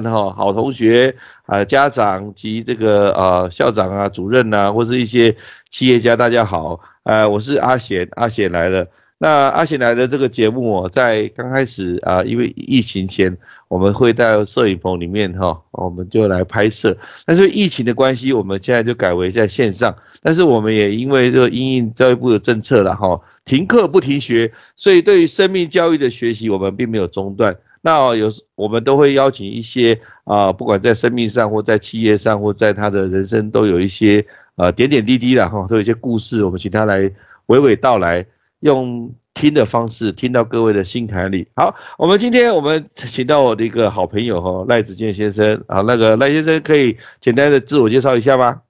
们哈，好同学啊，家长及这个呃校长啊、主任呐，或是一些企业家，大家好，呃，我是阿贤，阿贤来了。那阿贤来的这个节目哦，在刚开始啊，因为疫情前，我们会在摄影棚里面哈，我们就来拍摄。但是疫情的关系，我们现在就改为在线上。但是我们也因为这个因应教育部的政策了哈，停课不停学，所以对于生命教育的学习，我们并没有中断。那有我们都会邀请一些啊，不管在生命上或在企业上或在他的人生，都有一些呃点点滴滴的哈，都有一些故事，我们请他来娓娓道来。用听的方式听到各位的心坎里。好，我们今天我们请到我的一个好朋友哈，赖子健先生啊，那个赖先生可以简单的自我介绍一下吗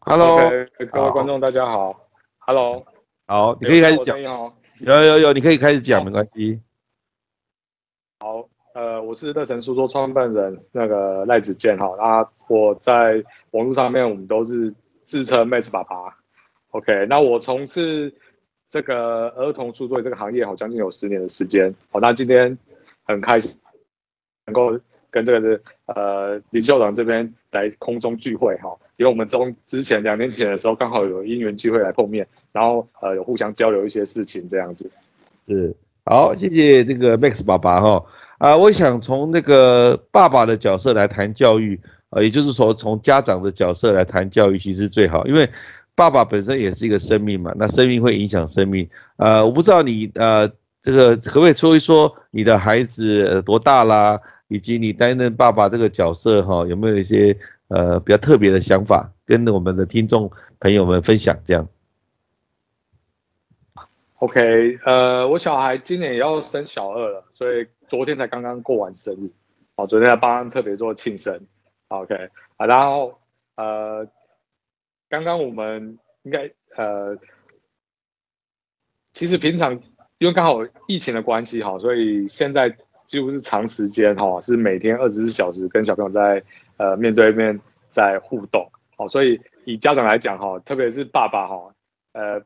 ？Hello，各位观众大家好。Hello，好，你可以开始讲。有有有，你可以开始讲，没关系。好，呃，我是乐成书桌创办人那个赖子健哈，那我在网络上面我们都是自称 Max 爸爸。OK，那我从事。这个儿童书桌这个行业好将近有十年的时间，好，那今天很开心能够跟这个呃李校长这边来空中聚会哈，因为我们从之前两年前的时候刚好有因缘机会来碰面，然后呃有互相交流一些事情这样子。是，好，谢谢这个 Max 爸爸哈，啊，我想从那个爸爸的角色来谈教育，呃，也就是说从家长的角色来谈教育，其实最好，因为。爸爸本身也是一个生命嘛，那生命会影响生命。呃，我不知道你呃，这个可不可以说一说你的孩子多大啦，以及你担任爸爸这个角色哈，有没有一些呃比较特别的想法，跟我们的听众朋友们分享这样？OK，呃，我小孩今年也要升小二了，所以昨天才刚刚过完生日，哦，昨天在帮特别做庆生。OK，啊，然后呃。刚刚我们应该呃，其实平常因为刚好疫情的关系哈，所以现在几乎是长时间哈，是每天二十四小时跟小朋友在呃面对面在互动，好，所以以家长来讲哈，特别是爸爸哈，呃，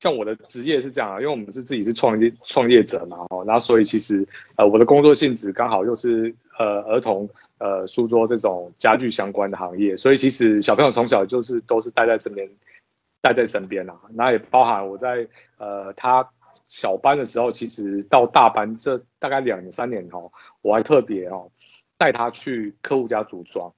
像我的职业是这样啊，因为我们是自己是创业创业者嘛，哦，然后所以其实呃我的工作性质刚好又是呃儿童。呃，书桌这种家具相关的行业，所以其实小朋友从小就是都是带在身边，带在身边啦。那也包含我在呃他小班的时候，其实到大班这大概两年三年哦，我还特别哦带他去客户家组装，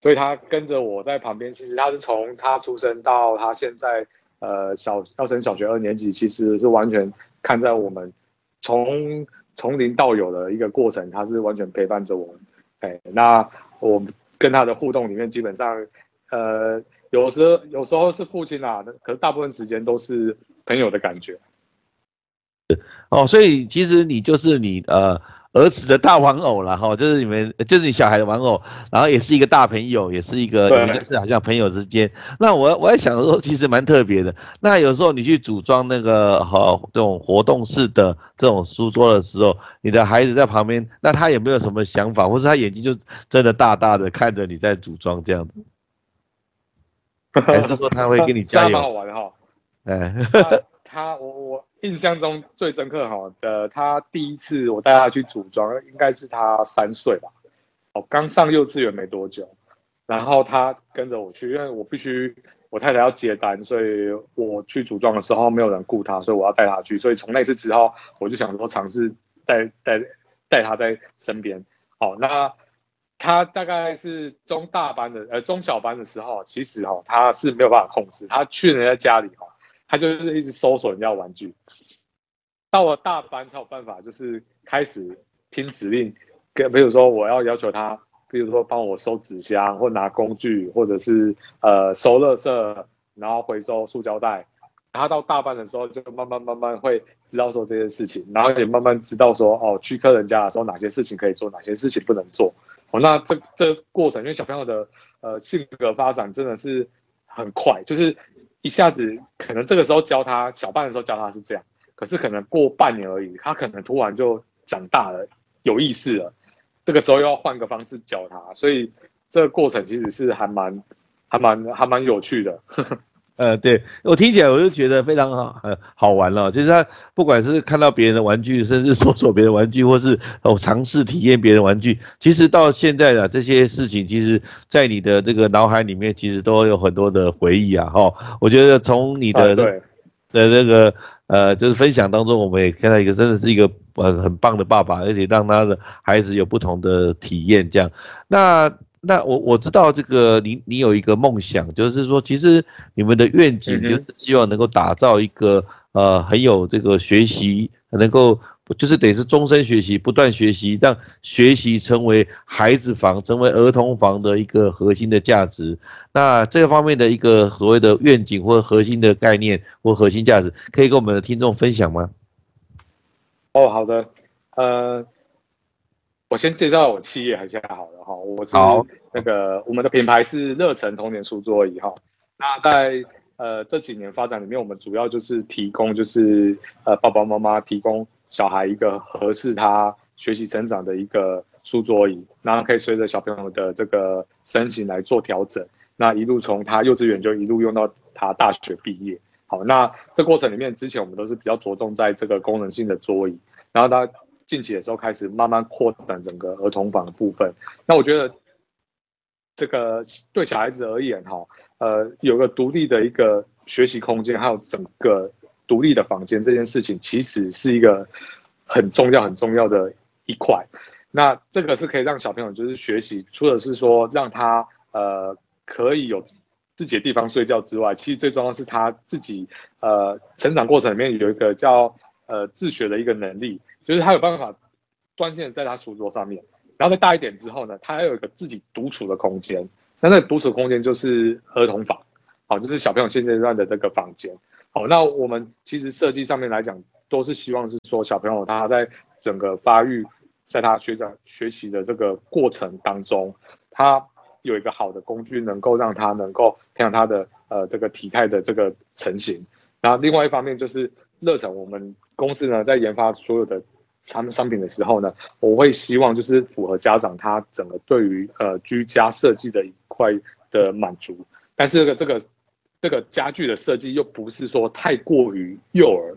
所以他跟着我在旁边。其实他是从他出生到他现在呃小要升小学二年级，其实是完全看在我们从。从零到有的一个过程，他是完全陪伴着我们。哎，那我跟他的互动里面，基本上，呃，有时候有时候是父亲啊，可是大部分时间都是朋友的感觉。哦，所以其实你就是你呃。儿子的大玩偶了哈，就是你们，就是你小孩的玩偶，然后也是一个大朋友，也是一个，你们是好像朋友之间。那我我在想说，其实蛮特别的。那有时候你去组装那个哈这种活动式的这种书桌的时候，你的孩子在旁边，那他有没有什么想法，或是他眼睛就真的大大的看着你在组装这样子？还是说他会跟你加油？蛮好玩哈。哎，他我我。印象中最深刻哈的，他第一次我带他去组装，应该是他三岁吧，哦，刚上幼稚园没多久，然后他跟着我去，因为我必须我太太要接单，所以我去组装的时候没有人顾他，所以我要带他去，所以从那次之后，我就想说尝试带带带他在身边。好，那他大概是中大班的，呃，中小班的时候，其实哈他是没有办法控制，他去人家家里哈。他就是一直搜索人家玩具，到了大班才有办法，就是开始听指令，跟比如说我要要求他，比如说帮我收纸箱，或拿工具，或者是呃收垃圾，然后回收塑胶袋。他到大班的时候，就慢慢慢慢会知道说这件事情，然后也慢慢知道说哦去客人家的时候哪些事情可以做，哪些事情不能做。哦，那这这过程，因为小朋友的呃性格发展真的是很快，就是。一下子可能这个时候教他小半的时候教他是这样，可是可能过半年而已，他可能突然就长大了，有意识了，这个时候要换个方式教他，所以这个过程其实是还蛮、还蛮、还蛮有趣的。呃，对我听起来我就觉得非常好，呃，好玩了。就是他不管是看到别人的玩具，甚至搜索别人玩具，或是哦尝试体验别人玩具，其实到现在的这些事情，其实在你的这个脑海里面，其实都有很多的回忆啊。哈，我觉得从你的的那个呃，就是分享当中，我们也看到一个真的是一个呃很棒的爸爸，而且让他的孩子有不同的体验。这样，那。那我我知道这个，你你有一个梦想，就是说，其实你们的愿景就是希望能够打造一个呃很有这个学习，能够就是得是终身学习，不断学习，让学习成为孩子房、成为儿童房的一个核心的价值。那这个方面的一个所谓的愿景或核心的概念或核心价值，可以跟我们的听众分享吗？哦，好的，呃。我先介绍我企业还是好了哈，我是那个我们的品牌是乐成童年书桌椅哈。那在呃这几年发展里面，我们主要就是提供就是呃爸爸妈妈提供小孩一个合适他学习成长的一个书桌椅，然后可以随着小朋友的这个身形来做调整。那一路从他幼稚园就一路用到他大学毕业。好，那这过程里面之前我们都是比较着重在这个功能性的桌椅，然后他。近期的时候开始慢慢扩展整个儿童房的部分，那我觉得这个对小孩子而言，哈，呃，有个独立的一个学习空间，还有整个独立的房间，这件事情其实是一个很重要、很重要的一块。那这个是可以让小朋友就是学习，除了是说让他呃可以有自己的地方睡觉之外，其实最重要是他自己呃成长过程里面有一个叫呃自学的一个能力。就是他有办法专心的在他书桌上面，然后再大一点之后呢，他还有一个自己独处的空间。那那个独处空间就是儿童房，好，就是小朋友现阶段的这个房间。好，那我们其实设计上面来讲，都是希望是说小朋友他在整个发育，在他学长学习的这个过程当中，他有一个好的工具，能够让他能够培养他的呃这个体态的这个成型。然后另外一方面就是乐成，我们公司呢在研发所有的。产商品的时候呢，我会希望就是符合家长他整个对于呃居家设计的一块的满足，但是这个这个这个家具的设计又不是说太过于幼儿，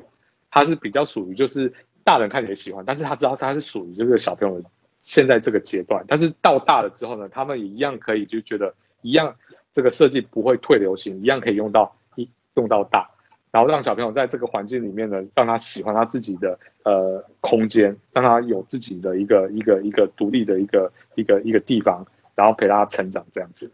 它是比较属于就是大人看起来喜欢，但是他知道他是属于这个小朋友现在这个阶段，但是到大了之后呢，他们也一样可以就觉得一样这个设计不会退流行，一样可以用到一用到大。然后让小朋友在这个环境里面呢，让他喜欢他自己的呃空间，让他有自己的一个一个一个独立的一个一个一个地方，然后陪他成长这样子。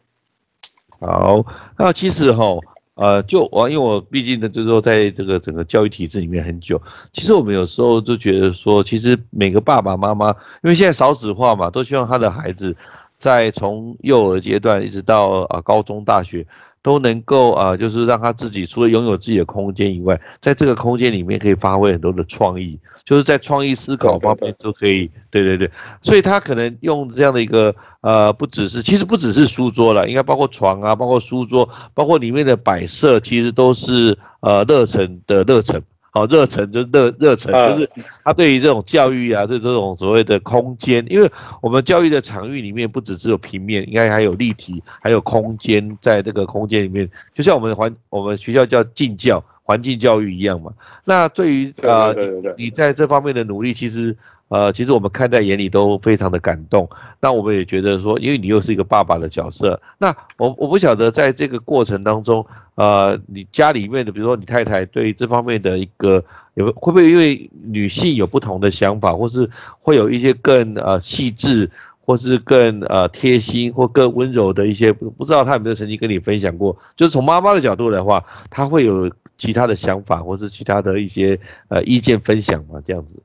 好，那其实哈，呃，就我因为我毕竟呢，就是说在这个整个教育体制里面很久，其实我们有时候就觉得说，其实每个爸爸妈妈，因为现在少子化嘛，都希望他的孩子在从幼儿阶段一直到啊高中大学。都能够啊，就是让他自己除了拥有自己的空间以外，在这个空间里面可以发挥很多的创意，就是在创意思考方面都可以。对对对，所以他可能用这样的一个呃，不只是，其实不只是书桌了，应该包括床啊，包括书桌，包括里面的摆设，其实都是呃热忱的热忱。好，热忱就是热热忱，就是他对于这种教育啊，对这种所谓的空间，因为我们教育的场域里面不只只有平面，应该还有立体，还有空间，在这个空间里面，就像我们环我们学校叫进教环境教育一样嘛。那对于呃你在这方面的努力，其实。呃，其实我们看在眼里都非常的感动。那我们也觉得说，因为你又是一个爸爸的角色，那我我不晓得在这个过程当中，呃，你家里面的，比如说你太太对这方面的一个有会不会因为女性有不同的想法，或是会有一些更呃细致，或是更呃贴心或更温柔的一些，不知道她有没有曾经跟你分享过？就是从妈妈的角度的话，她会有其他的想法，或是其他的一些呃意见分享吗？这样子？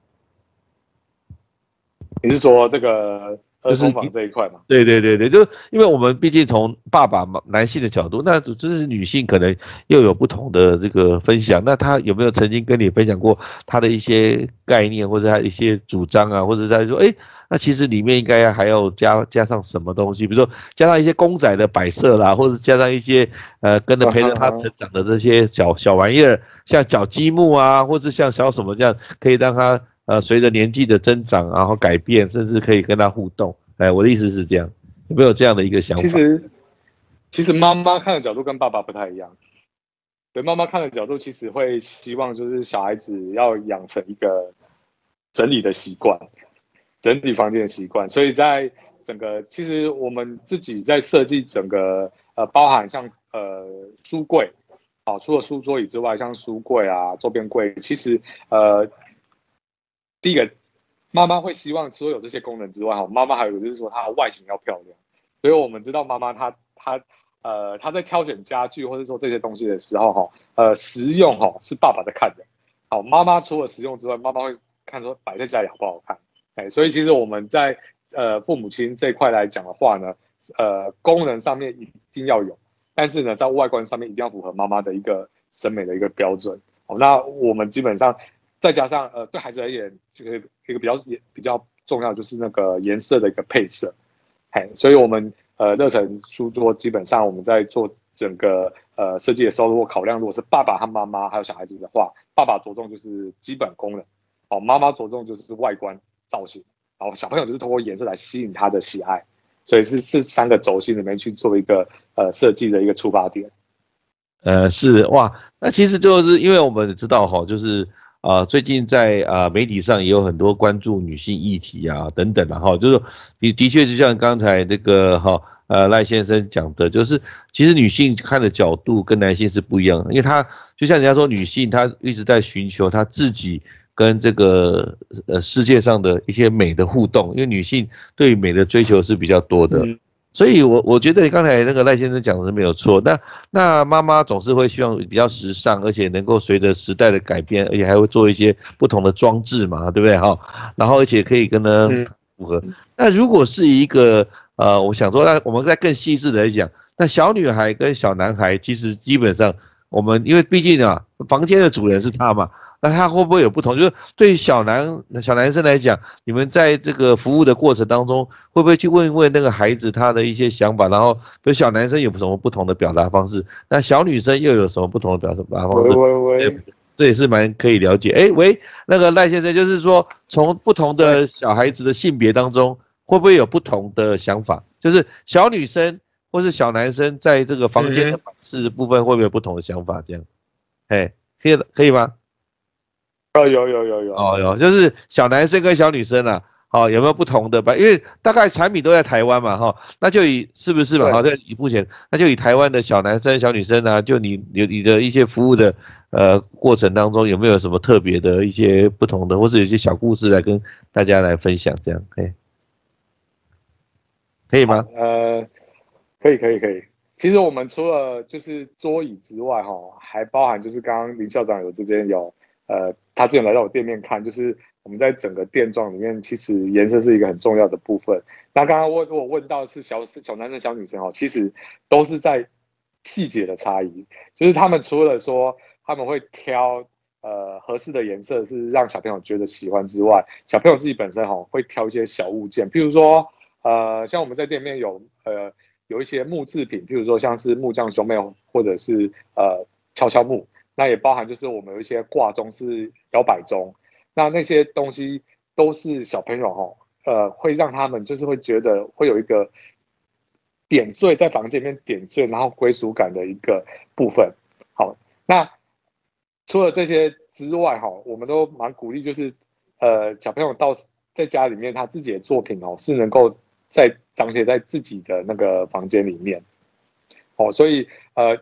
你是说这个儿童房这一块吗？对对对对，就是因为我们毕竟从爸爸嘛男性的角度，那就是女性可能又有不同的这个分享。那他有没有曾经跟你分享过他的一些概念，或者他一些主张啊，或者在说，哎，那其实里面应该还要加加上什么东西？比如说加上一些公仔的摆设啦，或者加上一些呃跟着陪着他成长的这些小小玩意儿，像小积木啊，或者像小什么这样，可以让他。呃，随着年纪的增长，然后改变，甚至可以跟他互动。哎，我的意思是这样，有没有这样的一个想法？其实，其实妈妈看的角度跟爸爸不太一样。对妈妈看的角度，其实会希望就是小孩子要养成一个整理的习惯，整理房间的习惯。所以在整个其实我们自己在设计整个呃，包含像呃书柜，好，除了书桌椅之外，像书柜啊、周边柜，其实呃，第一个妈妈会希望除了有这些功能之外，哈，妈妈还有就是说它的外形要漂亮。所以我们知道妈妈她她。呃，她在挑选家具或者说这些东西的时候，哈，呃，实用哈是爸爸在看的。好，妈妈除了实用之外，妈妈会看说摆在家里好不好看。哎，所以其实我们在呃父母亲这一块来讲的话呢，呃，功能上面一定要有，但是呢，在外观上面一定要符合妈妈的一个审美的一个标准。好，那我们基本上再加上呃，对孩子而言，这个一个比较也比较重要就是那个颜色的一个配色。哎，所以我们。呃，乐成书桌基本上我们在做整个呃设计的时候，如果考量如果是爸爸和妈妈还有小孩子的话，爸爸着重就是基本功能，哦，妈妈着重就是外观造型，然后小朋友就是通过颜色来吸引他的喜爱，所以是这三个轴心里面去做一个呃设计的一个出发点。呃，是哇，那其实就是因为我们知道哈，就是。啊，最近在啊媒体上也有很多关注女性议题啊等等的哈，就是的的确就像刚才这个哈呃赖先生讲的，就是其实女性看的角度跟男性是不一样，因为她就像人家说女性她一直在寻求她自己跟这个呃世界上的一些美的互动，因为女性对美的追求是比较多的。所以，我我觉得刚才那个赖先生讲的是没有错。那那妈妈总是会希望比较时尚，而且能够随着时代的改变，而且还会做一些不同的装置嘛，对不对哈？然后而且可以跟呢符合。那如果是一个呃，我想说，那我们再更细致的来讲，那小女孩跟小男孩其实基本上，我们因为毕竟啊，房间的主人是他嘛。那他会不会有不同？就是对于小男小男生来讲，你们在这个服务的过程当中，会不会去问一问那个孩子他的一些想法？然后，比如小男生有什么不同的表达方式？那小女生又有什么不同的表达方式？喂喂喂，这也是蛮可以了解。哎，喂，那个赖先生，就是说从不同的小孩子的性别当中，会不会有不同的想法？就是小女生或是小男生在这个房间的摆饰部分，会不会有不同的想法？这样，哎，可以可以吗？哦，有有有有哦，有就是小男生跟小女生啊，好有没有不同的吧？因为大概产品都在台湾嘛，哈，那就以是不是嘛？好，在以目前，那就以台湾的小男生、小女生啊，就你你你的一些服务的呃过程当中，有没有什么特别的一些不同的，或者有些小故事来跟大家来分享？这样，可以可以吗？呃，可以可以可以。其实我们除了就是桌椅之外，哈，还包含就是刚刚林校长有这边有。呃，他之前来到我店面看，就是我们在整个店装里面，其实颜色是一个很重要的部分。那刚刚问我问到是小小男生、小女生哦，其实都是在细节的差异，就是他们除了说他们会挑呃合适的颜色是让小朋友觉得喜欢之外，小朋友自己本身哈会挑一些小物件，譬如说呃像我们在店面有呃有一些木制品，譬如说像是木匠兄妹或者是呃敲敲木。那也包含就是我们有一些挂钟是摇摆钟，那那些东西都是小朋友哈，呃，会让他们就是会觉得会有一个点缀在房间里面点缀，然后归属感的一个部分。好，那除了这些之外哈，我们都蛮鼓励就是呃小朋友到在家里面他自己的作品哦是能够在彰显在自己的那个房间里面，哦，所以呃。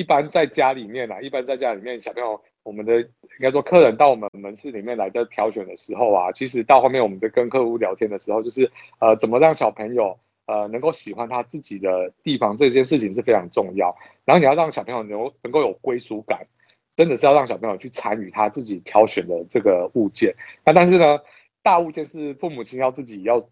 一般在家里面啊，一般在家里面，小朋友，我们的应该说客人到我们门市里面来在挑选的时候啊，其实到后面我们在跟客户聊天的时候，就是呃，怎么让小朋友呃能够喜欢他自己的地方，这件事情是非常重要。然后你要让小朋友能能够有归属感，真的是要让小朋友去参与他自己挑选的这个物件。那但是呢，大物件是父母亲要自己要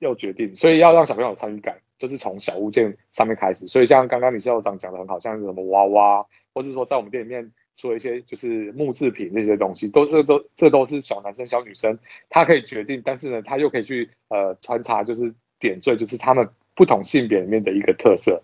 要决定，所以要让小朋友参与感。就是从小物件上面开始，所以像刚刚李校长讲的很好，像是什么娃娃，或是说在我们店里面做一些就是木制品这些东西，都是都这都是小男生小女生他可以决定，但是呢，他又可以去呃穿插，就是点缀，就是他们不同性别里面的一个特色。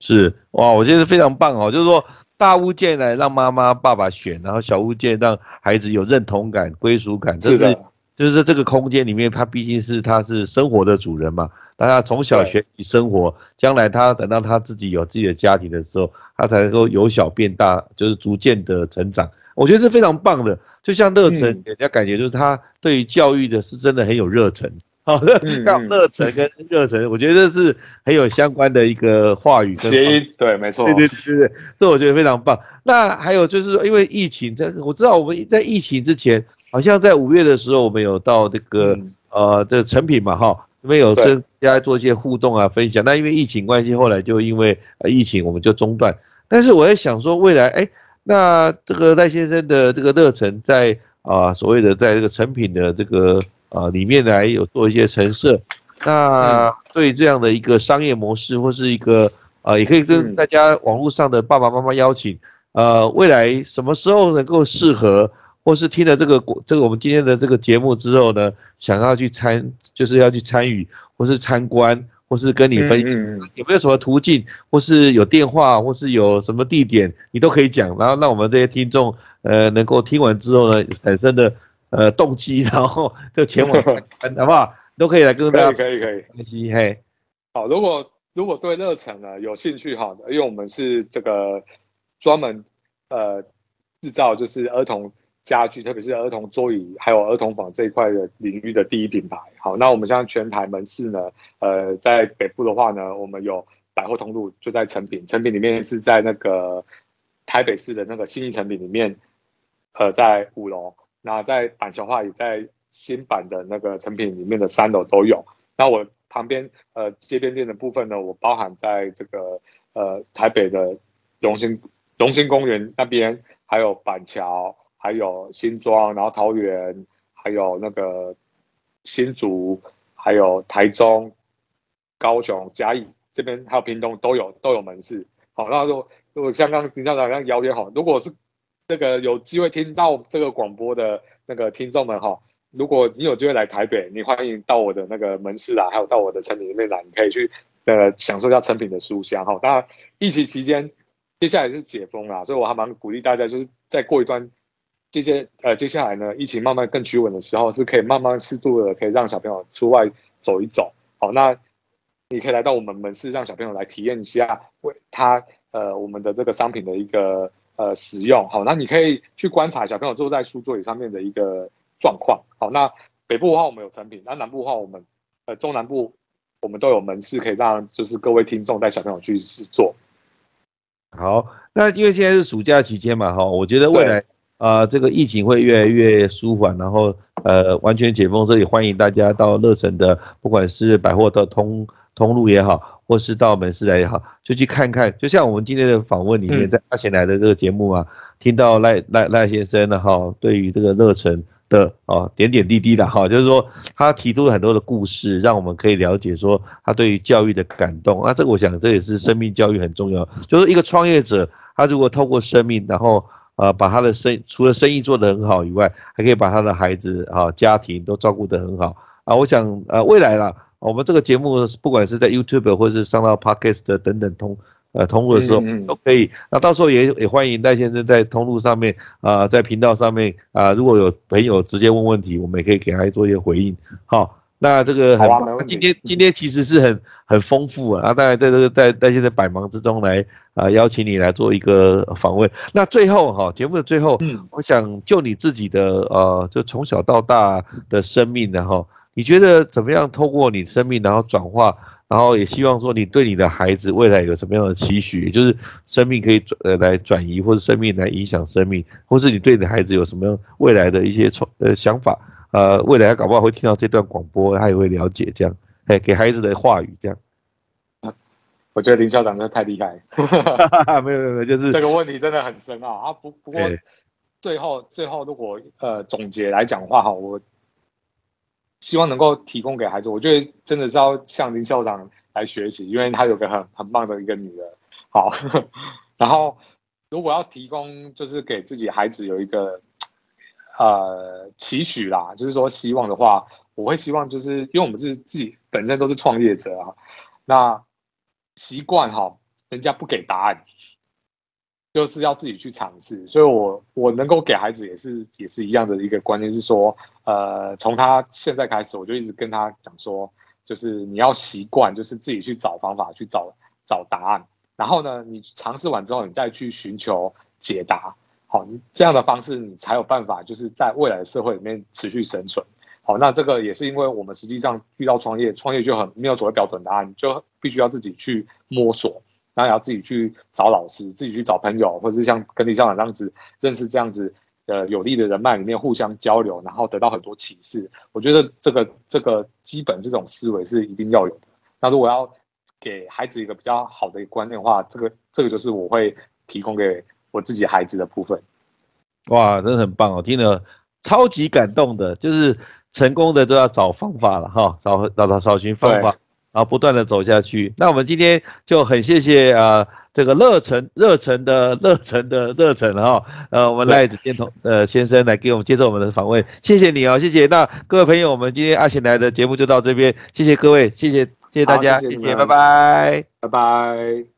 是哇，我觉得非常棒哦，就是说大物件来让妈妈爸爸选，然后小物件让孩子有认同感、归属感，是的。就是在这个空间里面，他毕竟是他是生活的主人嘛。让他从小学习生活，将来他等到他自己有自己的家庭的时候，他才能够由小变大，就是逐渐的成长。我觉得是非常棒的，就像乐成，人家感觉就是他对于教育的是真的很有热忱。好的，要热忱跟热忱，我觉得这是很有相关的一个话语。谐音对，没错，对对对对，这我觉得非常棒。那还有就是说，因为疫情，在我知道我们在疫情之前，好像在五月的时候，我们有到这个呃的成品嘛，哈，因为有跟大家做一些互动啊分享。那因为疫情关系，后来就因为疫情我们就中断。但是我在想说，未来哎，那这个赖先生的这个热忱，在啊所谓的在这个成品的这个。啊，里面来有做一些陈设，那对这样的一个商业模式，或是一个啊，也可以跟大家网络上的爸爸妈妈邀请，呃，未来什么时候能够适合，或是听了这个这个我们今天的这个节目之后呢，想要去参，就是要去参与，或是参观，或是跟你分享，有没有什么途径，或是有电话，或是有什么地点，你都可以讲，然后让我们这些听众，呃，能够听完之后呢，产生的。呃，动机，然后就前往，好不好？都可以来跟大家，可以可以可以，嘿，好。如果如果对热忱呢有兴趣，哈，因为我们是这个专门呃制造就是儿童家具，特别是儿童桌椅还有儿童房这一块的领域的第一品牌。好，那我们现在全台门市呢，呃，在北部的话呢，我们有百货通路就在成品，成品里面是在那个台北市的那个新义成品里面，呃，在五楼。那在板桥话也在新版的那个成品里面的三楼都有。那我旁边呃街边店的部分呢，我包含在这个呃台北的荣兴荣兴公园那边，还有板桥，还有新庄，然后桃园，还有那个新竹，还有台中、高雄、嘉义这边，还有屏东都有都有门市。好，那如果如果像刚林校长一样邀约好，如果是。这个有机会听到这个广播的那个听众们哈，如果你有机会来台北，你欢迎到我的那个门市啊，还有到我的成品里面来，你可以去呃享受一下成品的书香哈。当然，疫情期间接下来是解封啦，所以我还蛮鼓励大家，就是再过一段接接呃接下来呢，疫情慢慢更趋稳的时候，是可以慢慢适度的可以让小朋友出外走一走。好，那你可以来到我们门市，让小朋友来体验一下为他呃我们的这个商品的一个。呃，使用好，那你可以去观察小朋友坐在书桌椅上面的一个状况。好，那北部的话我们有成品，那南部的话我们呃中南部我们都有门市，可以让就是各位听众带小朋友去试做。好，那因为现在是暑假期间嘛，哈，我觉得未来啊这个疫情会越来越舒缓，然后呃完全解封，所以欢迎大家到乐城的，不管是百货的通通路也好。或是到门市来也好，就去看看。就像我们今天的访问里面，在阿贤来的这个节目啊，听到赖赖赖先生的哈，对于这个乐城的啊点点滴滴的哈，就是说他提出了很多的故事，让我们可以了解说他对于教育的感动。那这个我想这也是生命教育很重要。就是一个创业者，他如果透过生命，然后呃把他的生除了生意做得很好以外，还可以把他的孩子啊家庭都照顾得很好啊。我想呃未来啦。我们这个节目不管是在 YouTube 或是上到 Podcast 等等通呃通路的时候都可以。那到时候也也欢迎戴先生在通路上面啊，在频道上面啊，如果有朋友直接问问题，我们也可以给他做一些回应。好，那这个很今天今天其实是很很丰富啊。当然在这个在在现在百忙之中来啊邀请你来做一个访问。那最后哈节目的最后，嗯，我想就你自己的呃就从小到大的生命然后。你觉得怎么样？透过你生命，然后转化，然后也希望说你对你的孩子未来有什么样的期许？就是生命可以转呃来转移，或者生命来影响生命，或是你对你的孩子有什么样未来的一些创呃想法？呃，未来搞不好会听到这段广播，他也会了解这样，哎，给孩子的话语这样。我觉得林校长真的太厉害，没有没有，就是这个问题真的很深啊啊！不不过最后最后如果呃总结来讲话哈，我。希望能够提供给孩子，我觉得真的是要向林校长来学习，因为他有个很很棒的一个女儿。好，然后如果要提供，就是给自己孩子有一个呃期许啦，就是说希望的话，我会希望就是因为我们是自己本身都是创业者啊，那习惯哈，人家不给答案。就是要自己去尝试，所以我我能够给孩子也是也是一样的一个观念，是说，呃，从他现在开始，我就一直跟他讲说，就是你要习惯，就是自己去找方法，去找找答案。然后呢，你尝试完之后，你再去寻求解答。好，这样的方式你才有办法，就是在未来的社会里面持续生存。好，那这个也是因为我们实际上遇到创业，创业就很没有所谓标准答案，就必须要自己去摸索，然后要自己去找老师，自己去找朋友，或者是像跟李校长这样子认识这样子呃有利的人脉里面互相交流，然后得到很多启示。我觉得这个这个基本这种思维是一定要有的。那如果要给孩子一个比较好的一个观念的话，这个这个就是我会提供给我自己孩子的部分。哇，真的很棒哦，听了超级感动的，就是成功的都要找方法了哈，找找找找寻方法，然后不断的走下去。那我们今天就很谢谢啊，这个热忱热忱的热忱的热忱哈，呃，我们赖子天同呃先生来给我们接受我们的访问，谢谢你哦，谢谢。那各位朋友，我们今天阿贤来的节目就到这边，谢谢各位，谢谢谢谢大家，谢谢，拜拜，拜拜。